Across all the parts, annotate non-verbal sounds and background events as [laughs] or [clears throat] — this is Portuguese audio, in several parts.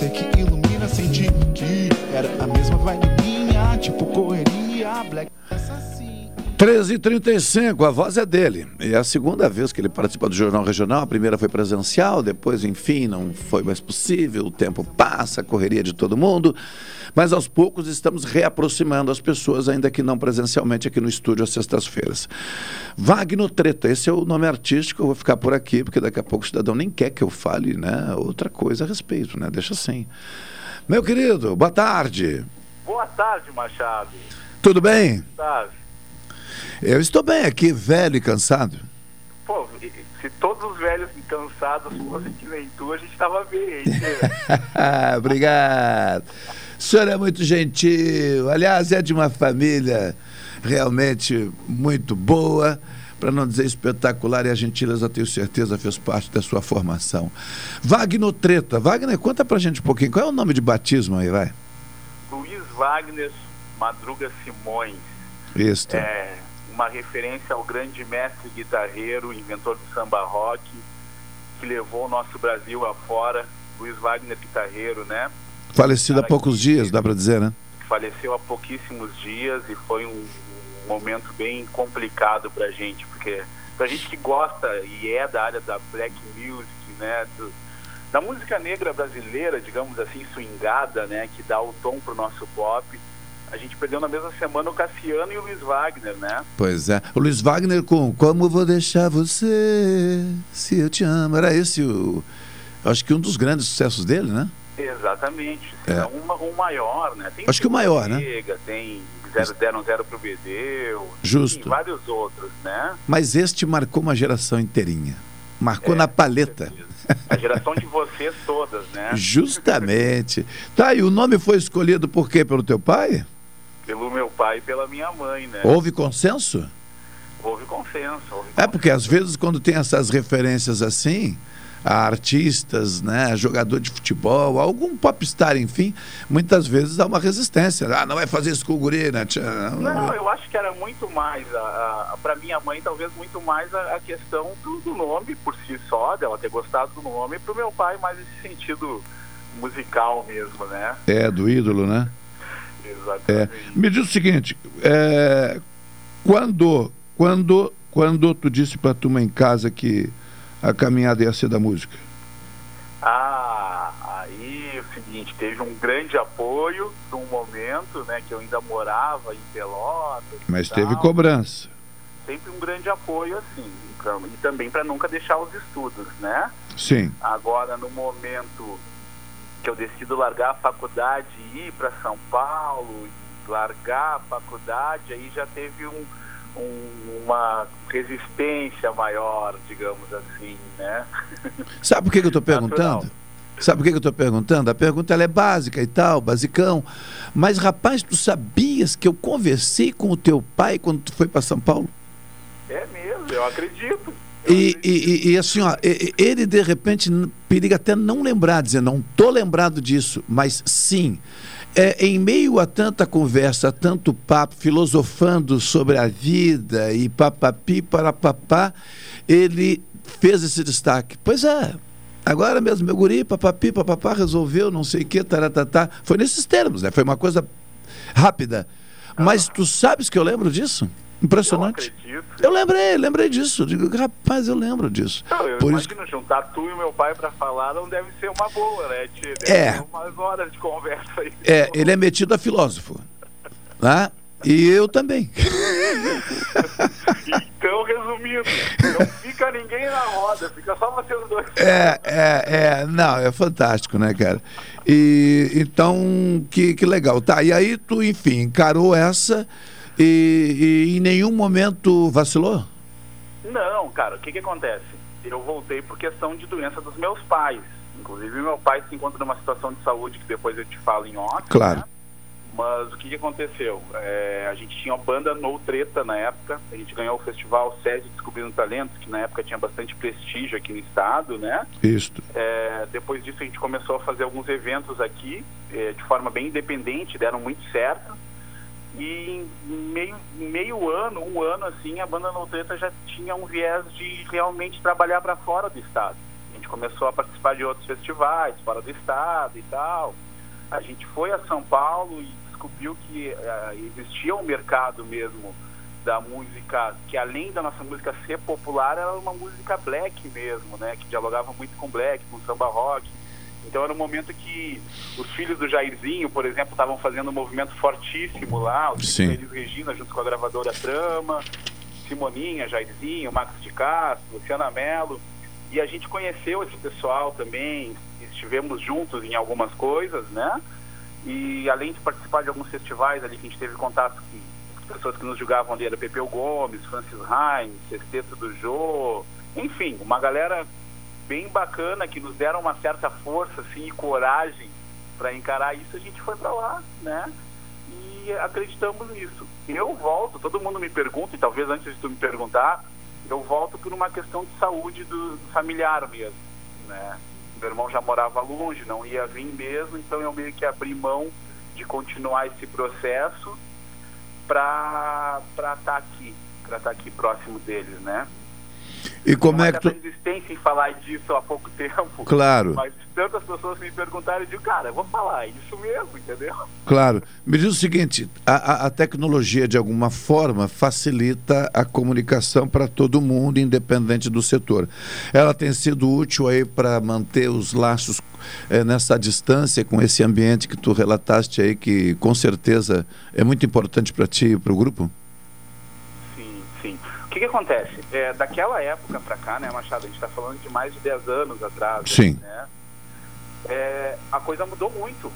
você que ilumina, senti que era a mesma vibe minha, tipo correria, black. 13h35, a voz é dele. E é a segunda vez que ele participa do Jornal Regional. A primeira foi presencial, depois, enfim, não foi mais possível. O tempo passa, a correria de todo mundo. Mas aos poucos estamos reaproximando as pessoas, ainda que não presencialmente, aqui no estúdio às sextas-feiras. Wagner Treta, esse é o nome artístico. Eu vou ficar por aqui, porque daqui a pouco o cidadão nem quer que eu fale né, outra coisa a respeito, né? Deixa assim. Meu querido, boa tarde. Boa tarde, Machado. Tudo bem? Boa tarde. Eu estou bem aqui, velho e cansado. Pô, se todos os velhos e cansados fossem que nem tu, a gente tava bem? [laughs] Obrigado. O senhor é muito gentil. Aliás, é de uma família realmente muito boa, para não dizer espetacular, e a gentileza, tenho certeza, fez parte da sua formação. Wagner Treta. Wagner, conta pra gente um pouquinho. Qual é o nome de batismo aí, vai? Luiz Wagner Madruga Simões. Isso. É uma referência ao grande mestre guitarreiro, inventor do samba rock, que levou o nosso Brasil afora. Luiz Wagner Guitarreiro, né? Falecido há poucos dias, dá para dizer, né? faleceu há pouquíssimos dias e foi um, momento bem complicado pra gente, porque pra gente que gosta e é da área da black music, né, do- da música negra brasileira, digamos assim, swingada, né, que dá o tom pro nosso pop, a gente perdeu na mesma semana o Cassiano e o Luiz Wagner, né? Pois é. O Luiz Wagner com Como Vou Deixar Você Se Eu Te Amo. Era esse o. Acho que um dos grandes sucessos dele, né? Exatamente. É. É. uma, um maior, né? Tem Acho que o maior, né? Tem zero, deram zero pro Bedeu. Justo. Tem vários outros, né? Mas este marcou uma geração inteirinha. Marcou É, na paleta. A geração de vocês todas, né? [laughs] Justamente. Tá, e o nome foi escolhido por quê? Pelo teu pai? Pelo meu pai e pela minha mãe, né? Houve consenso? Houve consenso. Houve É, porque às vezes quando tem essas referências assim, a artistas, né, jogador de futebol, algum popstar, enfim, muitas vezes há uma resistência. Ah, não vai fazer isso com o guri, né? tia? Não, eu acho que era muito mais, para minha mãe, talvez muito mais a, a questão do, do nome por si só, dela ter gostado do nome, e pro meu pai mais esse sentido musical mesmo, né? É, do ídolo, né? É. Me diz o seguinte, é, quando, quando, quando tu disse pra turma em casa que a caminhada ia ser da música? Ah, aí é o seguinte, teve um grande apoio num momento, né, que eu ainda morava em Pelotas. Mas tal. teve cobrança. Sempre um grande apoio, assim, e também para nunca deixar os estudos, né? Sim. Agora, no momento que eu decido largar a faculdade e ir para São Paulo, largar a faculdade, aí já teve um, um- uma resistência maior, digamos assim, né? [laughs] Sabe por que, que eu estou perguntando? Sabe por que, que eu estou perguntando? A pergunta é básica e tal, basicão. Mas, rapaz, tu sabias que eu conversei com o teu pai quando tu foi para São Paulo? É mesmo, eu acredito. E, e- e- assim, ó, ele de repente periga até não lembrar, dizer, não tô lembrado disso, mas sim, é, em meio a tanta conversa, tanto papo, filosofando sobre a vida e papapi para papá, ele fez esse destaque. Pois é, agora mesmo, meu guri, papapi, papapá, resolveu, não sei o que, taratatá. Foi nesses termos, né? Foi uma coisa rápida. Mas tu sabes que eu lembro disso? Eu Impressionante. acredito. Eu lembrei, lembrei disso. Digo, rapaz, eu lembro disso. Não, eu Por isso imagino juntar tu e meu pai para falar não deve ser uma boa, né? Deve É. umas horas de conversa aí. É, ele é metido a filósofo. Né? E eu também. [laughs] Então, resumindo, não fica ninguém na roda, fica só vocês dois. É, é, é, não, é fantástico, né, cara? E então, que, que legal. Tá, e aí tu, enfim, encarou essa e, e em nenhum momento vacilou? Não, cara, o que que acontece? Eu voltei por questão de doença dos meus pais. Inclusive, meu pai se encontra numa situação de saúde que depois eu te falo em off. Claro. né? Mas o que, que aconteceu? É, a gente tinha uma banda No Treta na época. A gente ganhou o festival SESI Descobrindo Talentos, que na época tinha bastante prestígio aqui no estado, né? Isto. É, depois disso a gente começou a fazer alguns eventos aqui, é, de forma bem independente, deram muito certo. E em meio, meio ano, um ano assim, a banda No Treta já tinha um viés de realmente trabalhar para fora do estado. A gente começou a participar de outros festivais fora do estado e tal. A gente foi a São Paulo e descobriu que uh, existia um mercado mesmo da música, que além da nossa música ser popular, era uma música black mesmo, né? Que dialogava muito com black, com samba rock. Então era um momento que os filhos do Jairzinho, por exemplo, estavam fazendo um movimento fortíssimo lá, os Sim. Regina junto com a gravadora Trama, Simoninha, Jairzinho, Max de Castro, Luciana Mello. E a gente conheceu esse pessoal também, estivemos juntos em algumas coisas, né? E além de participar de alguns festivais ali que a gente teve contato com pessoas que nos julgavam ali, era Pepeu Gomes, Francis Hines, Sexteto do Jô, enfim, uma galera bem bacana que nos deram uma certa força assim, e coragem para encarar isso, a gente foi para lá, né? E acreditamos nisso. Eu volto, todo mundo me pergunta, e talvez antes de tu me perguntar, eu volto por uma questão de saúde do, familiar mesmo, né? Meu irmão já morava longe, não ia vir mesmo, então eu meio que abri mão de continuar esse processo para estar tá aqui, para estar tá aqui próximo deles, né? E como é que tu... resistência em falar disso há pouco tempo. Claro. Mas tantas pessoas me perguntaram, eu digo, cara, eu vou falar, é isso mesmo, entendeu? Claro. Me diz o seguinte, a, a tecnologia de alguma forma facilita a comunicação para todo mundo, independente do setor. Ela tem sido útil aí para manter os laços é, nessa distância com esse ambiente que tu relataste aí, que com certeza é muito importante para ti e para o grupo? O que, que acontece? É, daquela época para cá, né, Machado, a gente está falando de mais de 10 anos atrás. Sim. Né? É, a coisa mudou muito.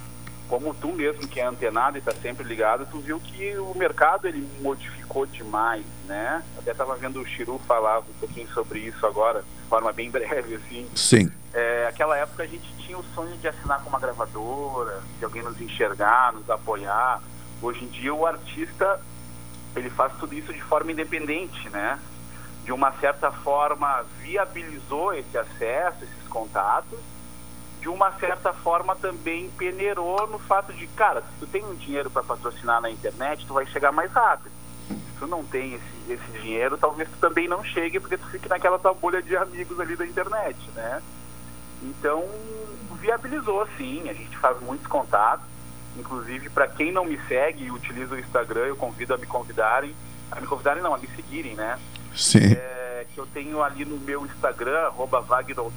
Como tu mesmo que é antenado e está sempre ligado, tu viu que o mercado ele modificou demais, né? Até estava vendo o Chiru falar um pouquinho sobre isso agora, de forma bem [laughs] breve, assim. Sim. É, aquela época a gente tinha o sonho de assinar com uma gravadora, de alguém nos enxergar, nos apoiar. Hoje em dia o artista ele faz tudo isso de forma independente, né? De uma certa forma viabilizou esse acesso, esses contatos, de uma certa forma também peneirou no fato de, cara, se tu tem um dinheiro para patrocinar na internet, tu vai chegar mais rápido. Se tu não tem esse, esse dinheiro, talvez tu também não chegue porque tu fique naquela tua bolha de amigos ali da internet, né? Então, viabilizou sim, a gente faz muitos contatos, inclusive para quem não me segue e utiliza o Instagram, eu convido a me convidarem, a me convidarem não, a me seguirem, né? Sim. É, que eu tenho ali no meu Instagram, arroba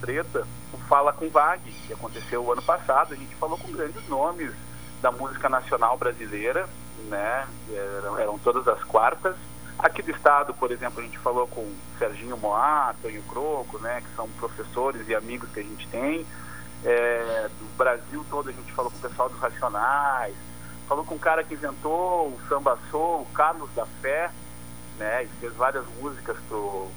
Treta, o Fala com Vag, que aconteceu o ano passado, a gente falou com grandes nomes da música nacional brasileira, né? Eram, eram todas as quartas. Aqui do estado, por exemplo, a gente falou com Serginho Moá, Tonho Croco, né? Que são professores e amigos que a gente tem. É, do Brasil todo a gente falou com o pessoal dos Racionais, falou com o cara que inventou o Samba Soul, o Carlos da Fé, né? E fez várias músicas pro,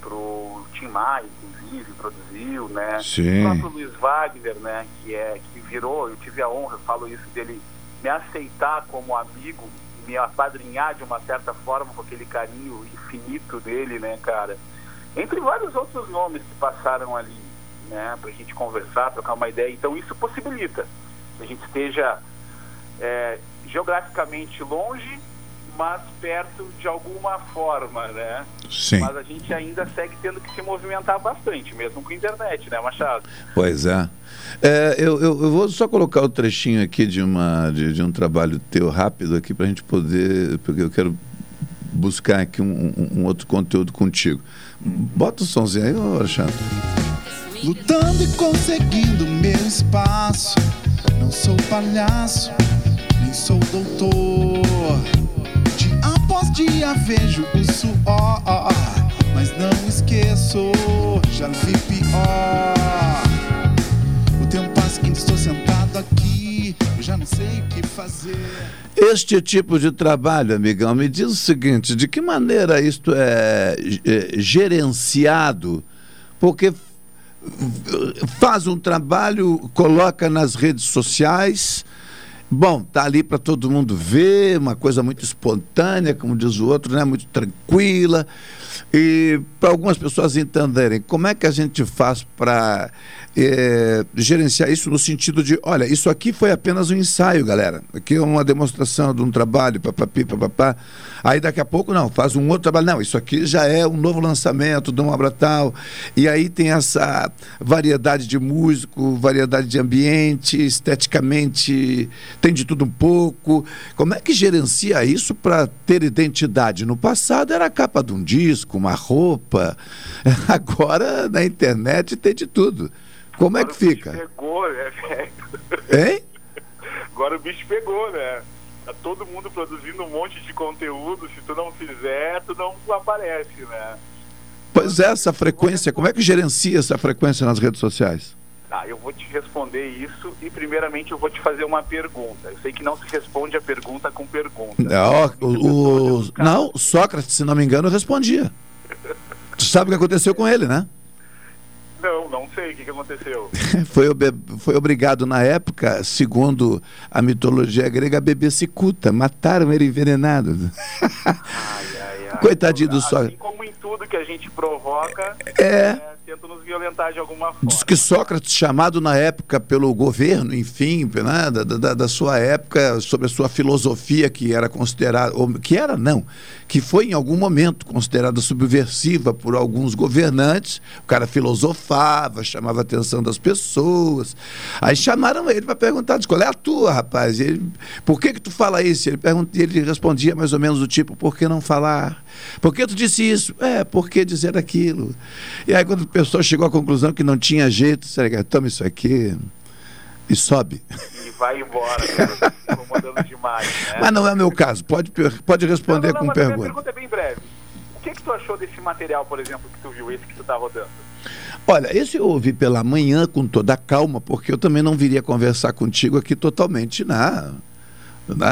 pro Tim Maia, inclusive, produziu, né? Sim. O próprio Luiz Wagner, né? Que, é, que virou, eu tive a honra, eu falo isso dele, me aceitar como amigo, me apadrinhar de uma certa forma com aquele carinho infinito dele, né, cara? Entre vários outros nomes que passaram ali, né, pra gente conversar, trocar uma ideia. Então isso possibilita que a gente esteja é, geograficamente longe, mas perto de alguma forma, né? Sim. Mas a gente ainda segue tendo que se movimentar bastante, mesmo com a internet, né, Machado? Pois é. é eu, eu, eu, vou só colocar o trechinho aqui de, uma, de, de um trabalho teu rápido aqui para a gente poder, porque eu quero buscar aqui um, um, um, outro conteúdo contigo. Bota o somzinho aí, ô Alexandre. Lutando e conseguindo meu espaço. Não sou palhaço, nem sou doutor. Dia após dia vejo o suor, mas não esqueço, já vi pior. O tempo passa, ainda estou sentado aqui, eu já não sei o que fazer. Este tipo de trabalho, amigão, me diz o seguinte: de que maneira isto é, é gerenciado? Porque faz um trabalho, coloca nas redes sociais Bom, tá ali para todo mundo ver, uma coisa muito espontânea, como diz o outro, né? Muito tranquila. E para algumas pessoas entenderem, como é que a gente faz para é, gerenciar isso no sentido de, olha, isso aqui foi apenas um ensaio, galera. Aqui é uma demonstração de um trabalho, papapi, papapá. Aí daqui a pouco, não, faz um outro trabalho. Não, isso aqui já é um novo lançamento de uma obra tal. E aí tem essa variedade de músico, variedade de ambiente, esteticamente, tem de tudo um pouco. Como é que gerencia isso para ter identidade? No passado era a capa de um disco, uma roupa. [laughs] Agora na internet tem de tudo. Como é Agora é que fica? Pegou, né, [laughs] velho? Hein? Agora o bicho pegou, né? Tá todo mundo produzindo um monte de conteúdo. Se tu não fizer, tu não aparece, né? Pois é, essa frequência, como é que gerencia essa frequência nas redes sociais? Tá, eu vou te responder isso e primeiramente eu vou te fazer uma pergunta. Eu sei que não se responde a pergunta com pergunta. Não, o, o, não Sócrates, se não me engano, respondia. tu sabe o que aconteceu com ele, né? Não, não sei o que, que aconteceu. [laughs] foi, foi obrigado na época, segundo a mitologia grega, a beber cicuta. Mataram ele envenenado. Ai, ai, ai. [laughs] Coitadinho do Sócrates. Assim como em tudo que a gente provoca, é... é tenta nos violentar de alguma forma. Diz que Sócrates, chamado na época pelo governo, enfim, né, da, da, da, sua época, sobre a sua filosofia, que era considerada, ou que era não, que foi em algum momento considerada subversiva por alguns governantes. O cara filosofava, chamava a atenção das pessoas. Aí chamaram ele para perguntar: qual é a tua, rapaz? Ele, por que, que tu fala isso? Ele, pergunt, ele respondia mais ou menos do tipo: por que não falar? Por que tu disse isso? É, por que dizer aquilo? E aí, quando pessoa chegou à conclusão que não tinha jeito, você toma isso aqui e sobe. E vai embora, cara. incomodando demais. Né? Mas não é o meu caso. Pode, pode responder não, não, com pergunta. A pergunta é bem breve. O que, que tu achou desse material, por exemplo, que tu viu, esse que tu está rodando? Olha, esse eu ouvi pela manhã com toda a calma, porque eu também não viria conversar contigo aqui totalmente na né?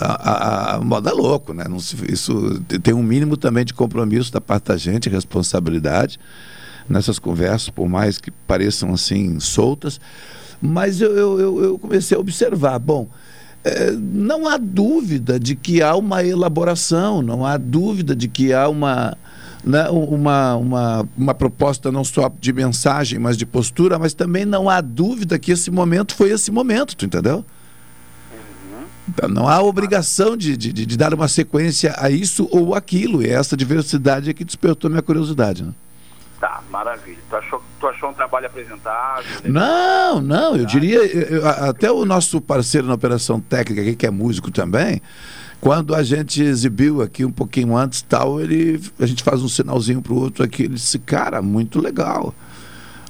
A, a, a, moda é louco, né? Não se, isso tem um mínimo também de compromisso da parte da gente, responsabilidade nessas conversas, por mais que pareçam assim soltas. Mas eu, eu, eu comecei a observar, bom, é, não há dúvida de que há uma elaboração, não há dúvida de que há uma, né, uma, uma, uma proposta não só de mensagem, mas de postura, mas também não há dúvida que esse momento foi esse momento, tu entendeu? Então, não há obrigação de, de, de, dar uma sequência a isso ou aquilo. E essa diversidade é que despertou minha curiosidade. Né? Tá, maravilha. Tu achou, tu achou um trabalho apresentável? Não, não, eu diria, eu, até o nosso parceiro na operação técnica aqui, que é músico também, quando a gente exibiu aqui um pouquinho antes tal, ele, a gente faz um sinalzinho pro outro aqui, ele disse, cara, muito legal.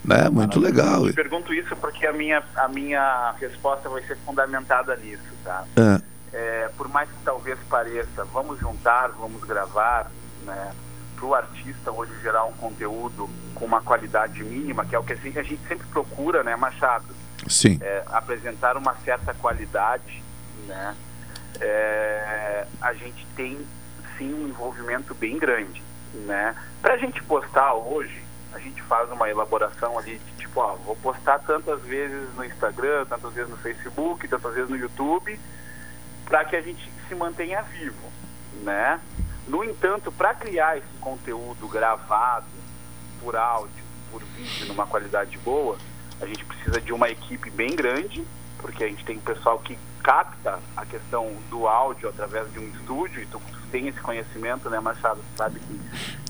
Né? Muito legal. Eu pergunto isso porque a minha, a minha resposta vai ser fundamentada nisso, tá? É. É, por mais que talvez pareça, vamos juntar, vamos gravar, né? Para o artista hoje gerar um conteúdo com uma qualidade mínima, que é o que a gente sempre procura, né, Machado? Sim. É, apresentar uma certa qualidade, né? É, a gente tem sim um envolvimento bem grande, né? Para a gente postar hoje, a gente faz uma elaboração ali de tipo, ó, vou postar tantas vezes no Instagram, tantas vezes no Facebook, tantas vezes no YouTube, para que a gente se mantenha vivo, né? No entanto, para criar esse conteúdo gravado por áudio, por vídeo, numa qualidade boa, a gente precisa de uma equipe bem grande, porque a gente tem pessoal que capta a questão do áudio através de um estúdio, e tu tem esse conhecimento, né, Machado? sabe que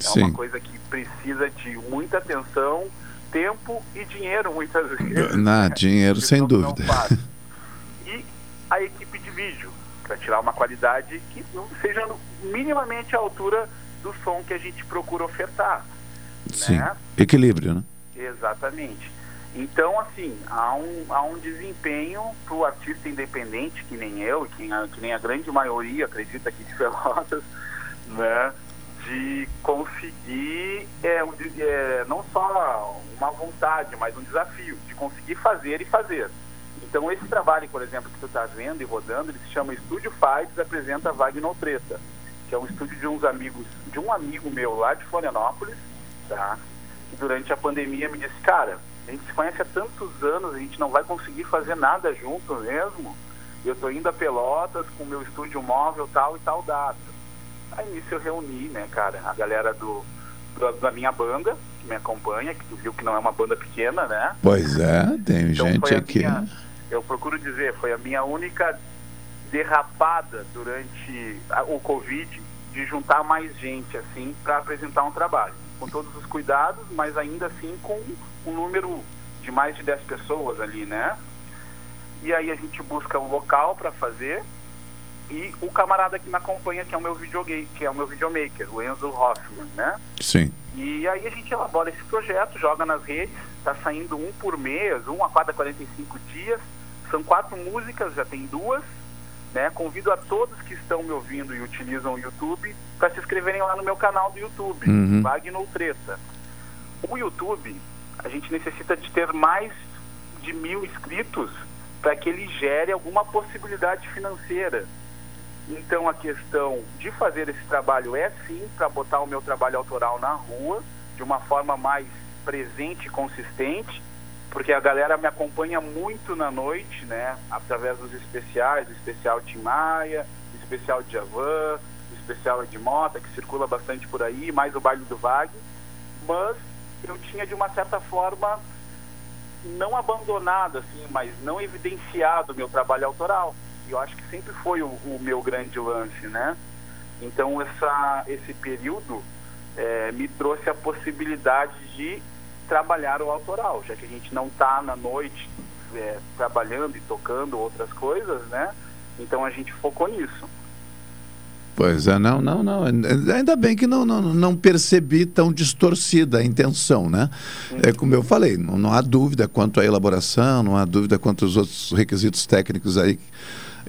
é Sim. uma coisa que precisa de muita atenção, tempo e dinheiro, muitas vezes. [laughs] Não, dinheiro sem dúvida. [laughs] E a equipe de vídeo, para tirar uma qualidade que não seja minimamente à altura do som que a gente procura ofertar. Sim. Né? Equilíbrio, né? Exatamente. Então, assim, há um, há um desempenho para o artista independente, que nem eu, que, que nem a grande maioria acredita aqui de Pelotas, [laughs] né? De conseguir é, um, é, não só uma vontade, mas um desafio, de conseguir fazer e fazer. Então, esse trabalho, por exemplo, que tu está vendo e rodando, ele se chama Estúdio Fights, apresenta Wagner Treta, que é um estúdio de uns amigos, de um amigo meu lá de Florianópolis, tá? Que durante a pandemia me disse, cara, a gente se conhece há tantos anos, a gente não vai conseguir fazer nada junto mesmo. eu tô indo a Pelotas com meu estúdio móvel tal e tal data. Aí nisso eu reuni, né, cara, a galera do, do da minha banda, que me acompanha, que tu viu que não é uma banda pequena, né? Pois é, tem então, gente aqui. Minha, eu procuro dizer, foi a minha única derrapada durante a, o Covid de juntar mais gente, assim, para apresentar um trabalho. Com todos os cuidados, mas ainda assim com um número de mais de 10 pessoas ali, né? E aí a gente busca um local para fazer e o camarada que me acompanha, que é o meu videogame, que é o meu videomaker, o Enzo Hoffman, né? Sim. E aí a gente elabora esse projeto, joga nas redes, tá saindo um por mês, um a cada 45 dias. São quatro músicas, já tem duas. Né? Convido a todos que estão me ouvindo e utilizam o YouTube para se inscreverem lá no meu canal do YouTube, uhum. Wagner Treta. O YouTube, a gente necessita de ter mais de mil inscritos para que ele gere alguma possibilidade financeira. Então a questão de fazer esse trabalho é sim para botar o meu trabalho autoral na rua de uma forma mais presente e consistente, porque a galera me acompanha muito na noite, né? Através dos especiais, do especial Tim Maia, do especial de Javan, do especial de Mota, que circula bastante por aí, mais o baile do Vag. Mas eu tinha de uma certa forma não abandonado, assim, mas não evidenciado o meu trabalho autoral. Eu acho que sempre foi o, o meu grande lance, né? Então essa, esse período é, me trouxe a possibilidade de trabalhar o autoral, já que a gente não está na noite é, trabalhando e tocando outras coisas, né? Então a gente focou nisso. Pois é, não, não, não. Ainda bem que não, não, não percebi tão distorcida a intenção, né? É como eu falei, não, não há dúvida quanto à elaboração, não há dúvida quanto aos outros requisitos técnicos aí,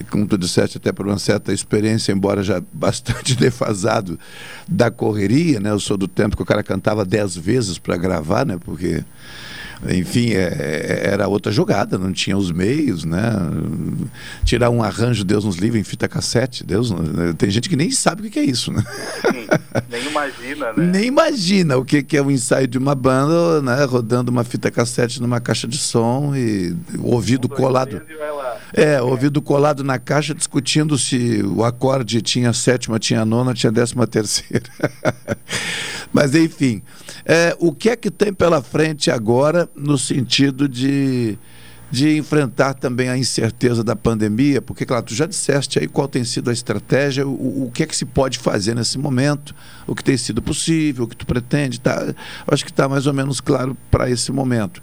como tu disseste, até por uma certa experiência, embora já bastante [laughs] defasado da correria, né? Eu sou do tempo que o cara cantava dez vezes para gravar, né? Porque enfim, é, é, era outra jogada, não tinha os meios, né? Tirar um arranjo, Deus nos livre, em fita cassete, Deus, tem gente que nem sabe o que é isso, né? Sim, nem imagina, né? Nem imagina o que é o um ensaio de uma banda, né? Rodando uma fita cassete numa caixa de som e o ouvido um, colado. É, ouvido colado na caixa, discutindo se o acorde tinha sétima, tinha nona, tinha décima terceira. [laughs] Mas enfim, é, o que é que tem pela frente agora no sentido de, de enfrentar também a incerteza da pandemia? Porque, claro, tu já disseste aí qual tem sido a estratégia, o, o que é que se pode fazer nesse momento, o que tem sido possível, o que tu pretende, tá? Acho que está mais ou menos claro para esse momento.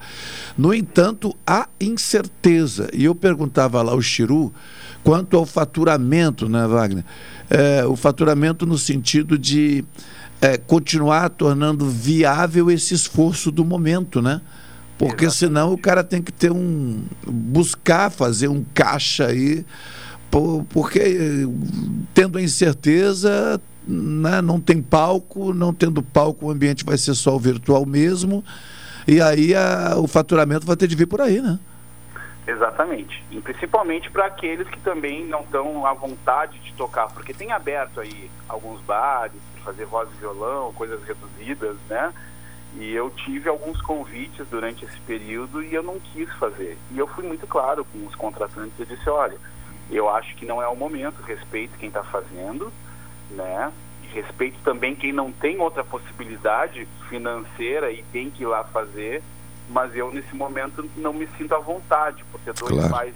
No entanto, há incerteza. E eu perguntava lá ao Chiru quanto ao faturamento, né, Wagner? É, o faturamento no sentido de é, continuar tornando viável esse esforço do momento, né? Porque Exatamente. senão o cara tem que ter um. buscar fazer um caixa aí, porque tendo a incerteza, né, não tem palco, não tendo palco, o ambiente vai ser só o virtual mesmo, e aí a, o faturamento vai ter de vir por aí, né? Exatamente. E principalmente para aqueles que também não estão à vontade de tocar, porque tem aberto aí alguns bares, fazer voz e violão, coisas reduzidas, né? E eu tive alguns convites durante esse período e eu não quis fazer. E eu fui muito claro com os contratantes e disse, olha, eu acho que não é o momento, respeito quem está fazendo, né? respeito também quem não tem outra possibilidade financeira e tem que ir lá fazer, mas eu nesse momento não me sinto à vontade, por ter dois claro. pais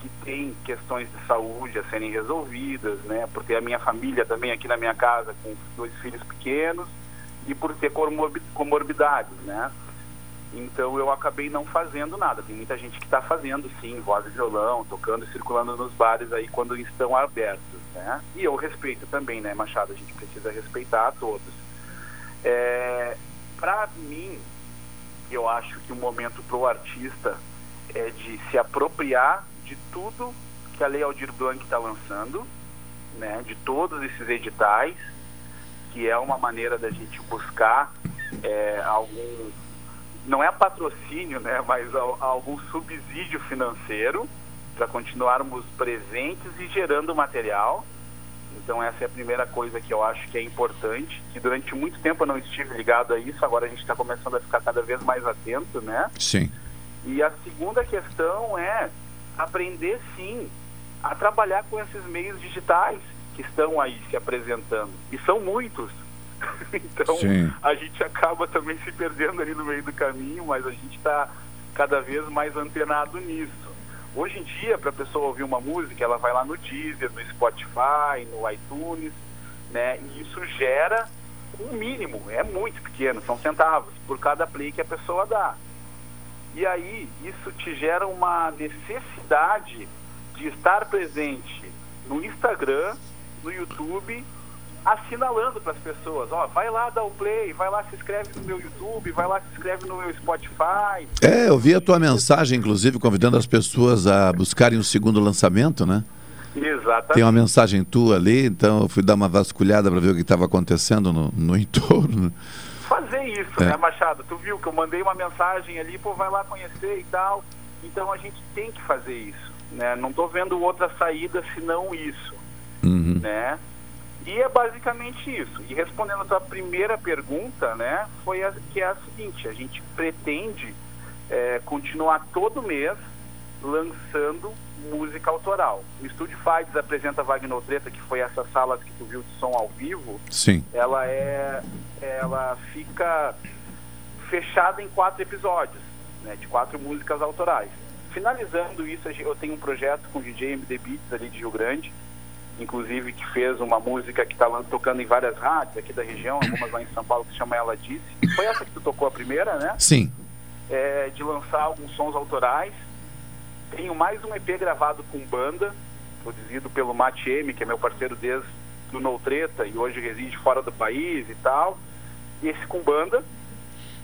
que têm questões de saúde a serem resolvidas, né? Por ter a minha família também aqui na minha casa com dois filhos pequenos e por ter comorbidades, né? Então eu acabei não fazendo nada. Tem muita gente que está fazendo sim, voz e violão, tocando e circulando nos bares aí quando estão abertos, né? E eu respeito também, né, Machado? A gente precisa respeitar a todos. É, Para mim, eu acho que o momento para o artista é de se apropriar de tudo que a Lei Aldir Blanc está lançando, né, de todos esses editais, que é uma maneira da gente buscar é, algum, não é patrocínio, né, mas algum subsídio financeiro para continuarmos presentes e gerando material. Então essa é a primeira coisa que eu acho que é importante, que durante muito tempo eu não estive ligado a isso, agora a gente está começando a ficar cada vez mais atento, né? Sim. E a segunda questão é aprender sim a trabalhar com esses meios digitais que estão aí se apresentando. E são muitos. [laughs] então Sim. a gente acaba também se perdendo ali no meio do caminho, mas a gente está cada vez mais antenado nisso. Hoje em dia, para a pessoa ouvir uma música, ela vai lá no Deezer, no Spotify, no iTunes, né? E isso gera um mínimo, é muito pequeno, são centavos por cada play que a pessoa dá. E aí isso te gera uma necessidade de estar presente no Instagram, no YouTube, assinalando para as pessoas, ó, vai lá dar o play, vai lá se inscreve no meu YouTube, vai lá se inscreve no meu Spotify. É, eu vi a tua mensagem, inclusive, convidando as pessoas a buscarem o segundo lançamento, né? Exatamente. Tem uma mensagem tua ali, então eu fui dar uma vasculhada para ver o que estava acontecendo no, no [laughs] entorno. Fazer isso, é. né, Machado? Tu viu que eu mandei uma mensagem ali, pô, vai lá conhecer e tal. Então a gente tem que fazer isso, né? Não estou vendo outra saída senão isso, uhum. né? E é basicamente isso. E respondendo a tua primeira pergunta, né, foi a, que é a seguinte: a gente pretende é, continuar todo mês lançando música autoral. O Estúdio Fides apresenta Wagner Treta, que foi essa sala que tu viu de som ao vivo. Sim. Ela é, ela fica fechada em quatro episódios, né, de quatro músicas autorais. Finalizando isso, eu tenho um projeto com o DJ MD Beats ali de Rio Grande, inclusive que fez uma música que está tocando em várias rádios aqui da região, [clears throat] algumas lá em São Paulo, que chama Ela Disse. Foi essa que tu tocou a primeira, né? Sim. É, de lançar alguns sons autorais tenho mais um EP gravado com banda, produzido pelo Mate M, que é meu parceiro desde do No Treta e hoje reside fora do país e tal. E esse com banda.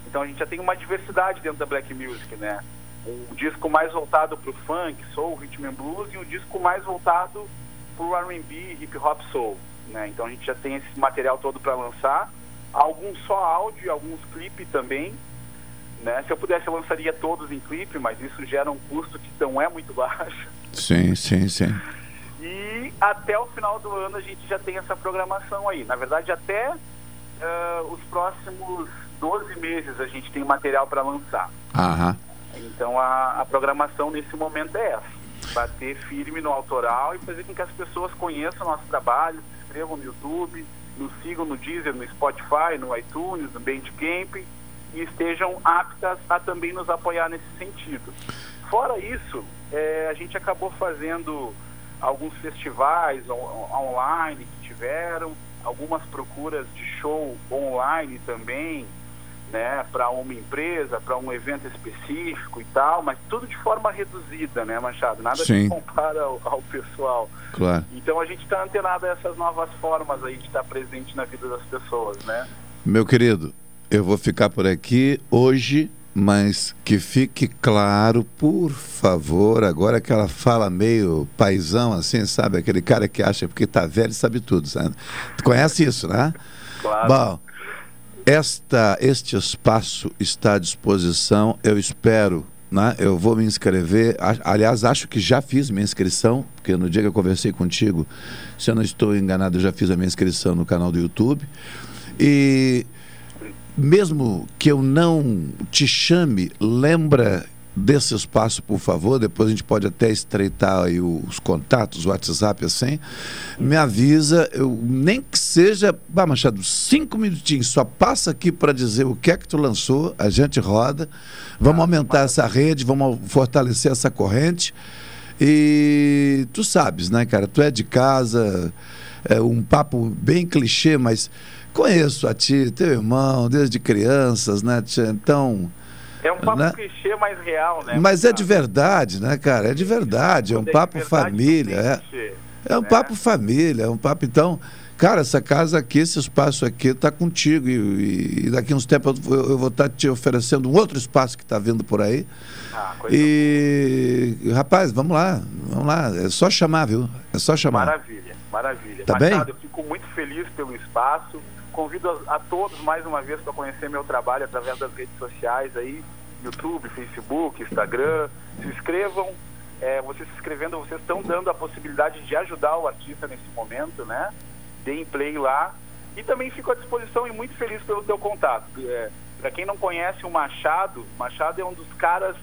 Então a gente já tem uma diversidade dentro da Black Music, né? Um disco mais voltado para o funk, soul, rhythm and blues e um disco mais voltado para o R&B, hip hop soul, né? Então a gente já tem esse material todo para lançar. Alguns só áudio, alguns clipes também, né? Se eu pudesse, eu lançaria todos em clipe, mas isso gera um custo que não é muito [laughs] baixo. Sim, sim, sim. E até o final do ano a gente já tem essa programação aí. Na verdade, até uh, os próximos 12 meses a gente tem material para lançar. Aham. Então a, a programação nesse momento é essa. Bater firme no autoral e fazer com que as pessoas conheçam nosso trabalho, se inscrevam no YouTube, nos sigam no Deezer, no Spotify, no iTunes, no Bandcamp e estejam aptas a também nos apoiar nesse sentido. Fora isso, é, a gente acabou fazendo alguns festivais on online que tiveram, algumas procuras de show online também, né, para uma empresa, para um evento específico e tal, mas tudo de forma reduzida, né, Machado? Nada Sim. se compara ao, ao, pessoal. Claro. Então a gente está antenado a essas novas formas aí de estar presente na vida das pessoas, né? Meu querido, eu vou ficar por aqui hoje, mas que fique claro, por favor, agora que ela fala meio paisão, assim, sabe? Aquele cara que acha porque tá velho sabe tudo, sabe? Tu conhece isso, né? Claro. Bom, esta, este espaço está à disposição, eu espero né? Eu vou me inscrever. Aliás, acho que já fiz minha inscrição, porque no dia que eu conversei contigo, se eu não estou enganado, eu já fiz a minha inscrição no canal do YouTube. E mesmo que eu não te chame, lembra desse espaço, por favor. Depois a gente pode até estreitar aí os contatos, o WhatsApp assim. Me avisa, eu, nem que seja, bah, Machado, cinco minutinhos, só passa aqui para dizer o que é que tu lançou, a gente roda. Vamos aumentar essa rede, vamos fortalecer essa corrente. E tu sabes, né, cara? Tu é de casa, é um papo bem clichê, mas Conheço a ti, teu irmão, desde crianças, né, tia? Então. É um papo né? clichê mais real, né? Mas é de verdade, né, cara? É de verdade, é um é papo família. É, é um né? papo família, é um papo. Então, cara, essa casa aqui, esse espaço aqui está contigo. E, e, daqui uns tempos eu, eu vou estar tá te oferecendo um outro espaço que está vindo por aí. Ah, e, boa. rapaz, vamos lá, vamos lá. É só chamar, viu? É só chamar. Maravilha, maravilha. Tá Machado, bem? eu fico muito feliz pelo espaço convido a, a todos mais uma vez para conhecer meu trabalho através das redes sociais aí, YouTube, Facebook, Instagram. Se inscrevam. É, vocês se inscrevendo, vocês estão dando a possibilidade de ajudar o artista nesse momento, né? Deem play lá. E também fico à disposição e muito feliz pelo teu contato. É, para quem não conhece o Machado, Machado é um dos caras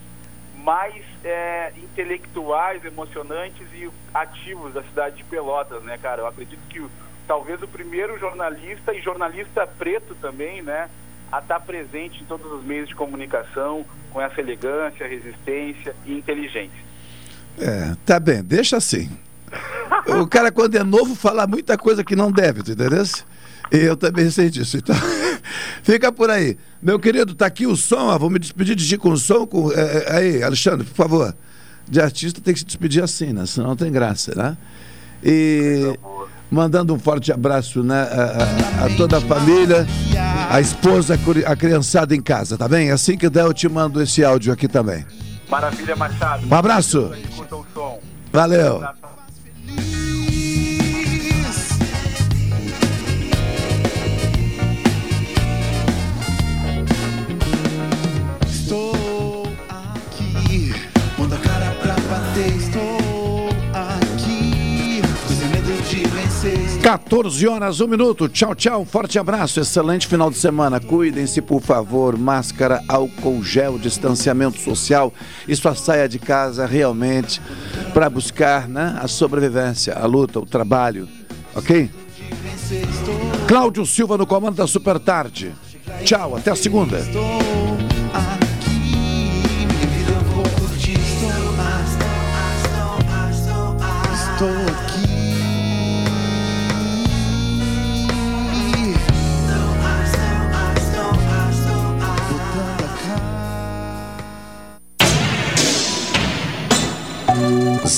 mais é, intelectuais, emocionantes e ativos da cidade de Pelotas, né, cara? Eu acredito que talvez o primeiro jornalista e jornalista preto também, né, a estar presente em todos os meios de comunicação com essa elegância, resistência e inteligência. É, tá bem, deixa assim. o cara, quando é novo, fala muita coisa que não deve, tu entendeu? E eu também sei disso. Então, [laughs] fica por aí. Meu querido, tá aqui o som, ó, vou me despedir de com o som. Com, é, é, aí, Alexandre, por favor. De artista tem que se despedir assim, né? Senão não tem graça, né? E mandando um forte abraço né, a, a, a, toda a família, a esposa, a criançada em casa, tá bem? Assim que der, eu te mando esse áudio aqui também. Maravilha, Machado. Um abraço. Valeu. 14 horas, 1 minuto. Tchau, tchau. Forte abraço. Excelente final de semana. Cuidem-se, por favor. Máscara, álcool gel, distanciamento social. E sua saia de casa realmente para buscar né, a sobrevivência, a luta, o trabalho. Ok? Cláudio Silva no comando da Super Tarde. Tchau, até a segunda.